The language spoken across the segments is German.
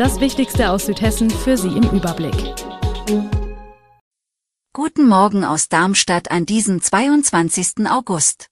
Das Wichtigste aus Südhessen für Sie im Überblick. Guten Morgen aus Darmstadt an diesem 22. August.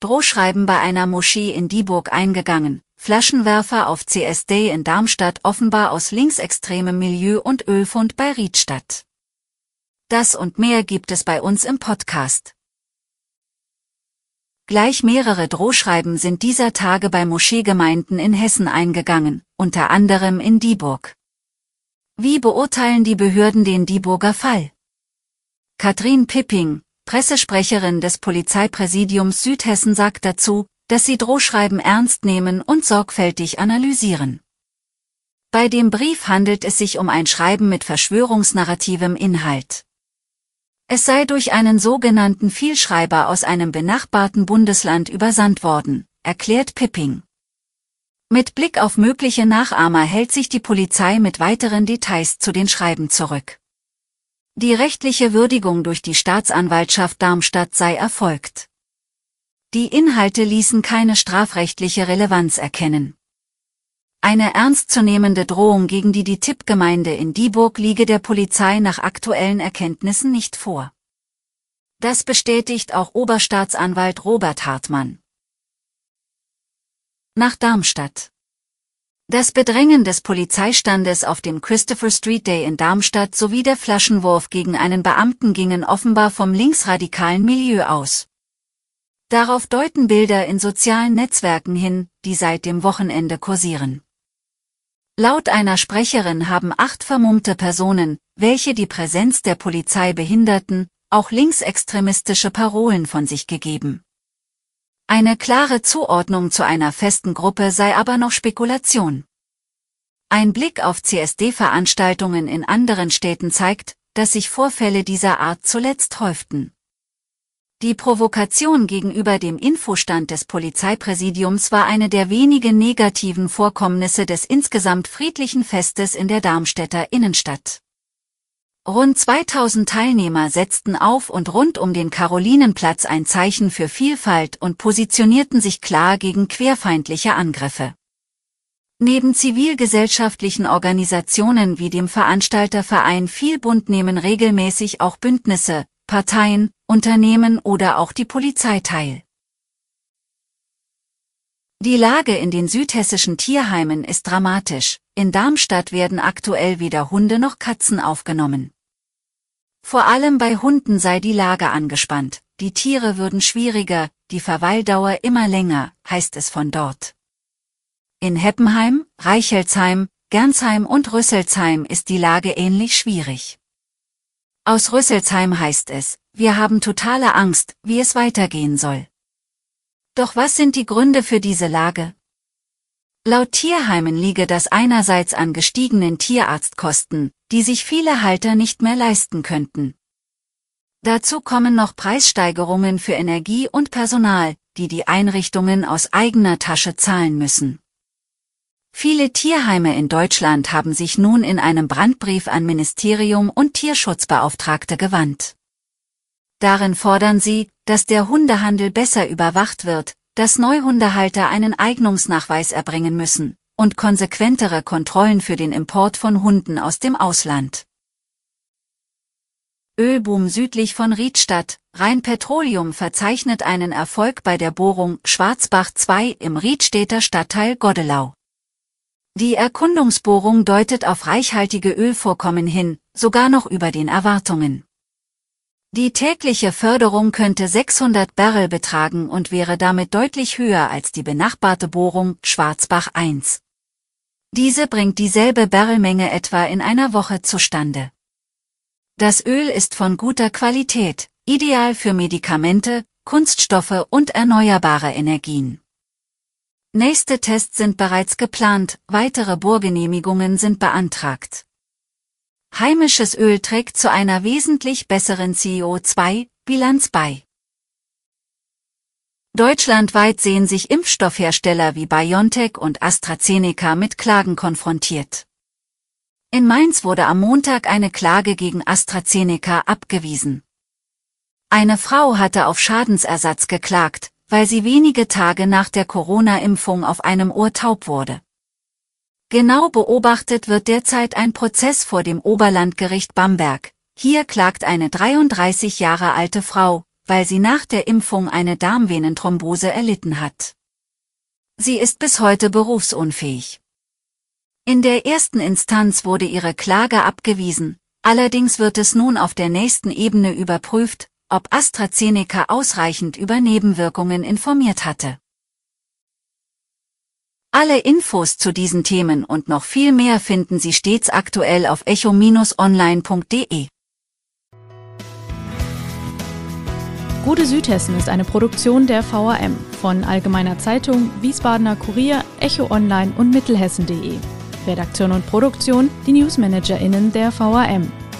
Drohschreiben bei einer Moschee in Dieburg eingegangen, Flaschenwerfer auf CSD in Darmstadt offenbar aus linksextremem Milieu und Ölfund bei Riedstadt. Das und mehr gibt es bei uns im Podcast. Gleich mehrere Drohschreiben sind dieser Tage bei Moscheegemeinden in Hessen eingegangen, unter anderem in Dieburg. Wie beurteilen die Behörden den Dieburger Fall? Katrin Pipping, Pressesprecherin des Polizeipräsidiums Südhessen sagt dazu, dass sie Drohschreiben ernst nehmen und sorgfältig analysieren. Bei dem Brief handelt es sich um ein Schreiben mit verschwörungsnarrativem Inhalt. Es sei durch einen sogenannten Vielschreiber aus einem benachbarten Bundesland übersandt worden, erklärt Pipping. Mit Blick auf mögliche Nachahmer hält sich die Polizei mit weiteren Details zu den Schreiben zurück. Die rechtliche Würdigung durch die Staatsanwaltschaft Darmstadt sei erfolgt. Die Inhalte ließen keine strafrechtliche Relevanz erkennen. Eine ernstzunehmende Drohung gegen die die Tippgemeinde in Dieburg liege der Polizei nach aktuellen Erkenntnissen nicht vor. Das bestätigt auch Oberstaatsanwalt Robert Hartmann. Nach Darmstadt. Das Bedrängen des Polizeistandes auf dem Christopher Street Day in Darmstadt sowie der Flaschenwurf gegen einen Beamten gingen offenbar vom linksradikalen Milieu aus. Darauf deuten Bilder in sozialen Netzwerken hin, die seit dem Wochenende kursieren. Laut einer Sprecherin haben acht vermummte Personen, welche die Präsenz der Polizei behinderten, auch linksextremistische Parolen von sich gegeben. Eine klare Zuordnung zu einer festen Gruppe sei aber noch Spekulation. Ein Blick auf CSD-Veranstaltungen in anderen Städten zeigt, dass sich Vorfälle dieser Art zuletzt häuften. Die Provokation gegenüber dem Infostand des Polizeipräsidiums war eine der wenigen negativen Vorkommnisse des insgesamt friedlichen Festes in der Darmstädter Innenstadt. Rund 2000 Teilnehmer setzten auf und rund um den Karolinenplatz ein Zeichen für Vielfalt und positionierten sich klar gegen querfeindliche Angriffe. Neben zivilgesellschaftlichen Organisationen wie dem Veranstalterverein Vielbund nehmen regelmäßig auch Bündnisse, Parteien, Unternehmen oder auch die Polizei teil. Die Lage in den südhessischen Tierheimen ist dramatisch. In Darmstadt werden aktuell weder Hunde noch Katzen aufgenommen. Vor allem bei Hunden sei die Lage angespannt, die Tiere würden schwieriger, die Verweildauer immer länger, heißt es von dort. In Heppenheim, Reichelsheim, Gernsheim und Rüsselsheim ist die Lage ähnlich schwierig. Aus Rüsselsheim heißt es, wir haben totale Angst, wie es weitergehen soll. Doch was sind die Gründe für diese Lage? Laut Tierheimen liege das einerseits an gestiegenen Tierarztkosten, die sich viele Halter nicht mehr leisten könnten. Dazu kommen noch Preissteigerungen für Energie und Personal, die die Einrichtungen aus eigener Tasche zahlen müssen. Viele Tierheime in Deutschland haben sich nun in einem Brandbrief an Ministerium und Tierschutzbeauftragte gewandt. Darin fordern sie, dass der Hundehandel besser überwacht wird, dass Neuhundehalter einen Eignungsnachweis erbringen müssen und konsequentere Kontrollen für den Import von Hunden aus dem Ausland. Ölboom südlich von Riedstadt, Rheinpetroleum verzeichnet einen Erfolg bei der Bohrung Schwarzbach 2 im Riedstädter Stadtteil Godelau. Die Erkundungsbohrung deutet auf reichhaltige Ölvorkommen hin, sogar noch über den Erwartungen. Die tägliche Förderung könnte 600 Barrel betragen und wäre damit deutlich höher als die benachbarte Bohrung Schwarzbach 1. Diese bringt dieselbe Barrelmenge etwa in einer Woche zustande. Das Öl ist von guter Qualität, ideal für Medikamente, Kunststoffe und erneuerbare Energien. Nächste Tests sind bereits geplant, weitere Bohrgenehmigungen sind beantragt. Heimisches Öl trägt zu einer wesentlich besseren CO2-Bilanz bei. Deutschlandweit sehen sich Impfstoffhersteller wie BioNTech und AstraZeneca mit Klagen konfrontiert. In Mainz wurde am Montag eine Klage gegen AstraZeneca abgewiesen. Eine Frau hatte auf Schadensersatz geklagt, weil sie wenige Tage nach der Corona-Impfung auf einem Ohr taub wurde. Genau beobachtet wird derzeit ein Prozess vor dem Oberlandgericht Bamberg. Hier klagt eine 33 Jahre alte Frau, weil sie nach der Impfung eine Darmvenenthrombose erlitten hat. Sie ist bis heute berufsunfähig. In der ersten Instanz wurde ihre Klage abgewiesen, allerdings wird es nun auf der nächsten Ebene überprüft, ob AstraZeneca ausreichend über Nebenwirkungen informiert hatte. Alle Infos zu diesen Themen und noch viel mehr finden Sie stets aktuell auf echo-online.de. Gute Südhessen ist eine Produktion der VAM von Allgemeiner Zeitung, Wiesbadener Kurier, Echo Online und Mittelhessen.de. Redaktion und Produktion die NewsmanagerInnen der VAM.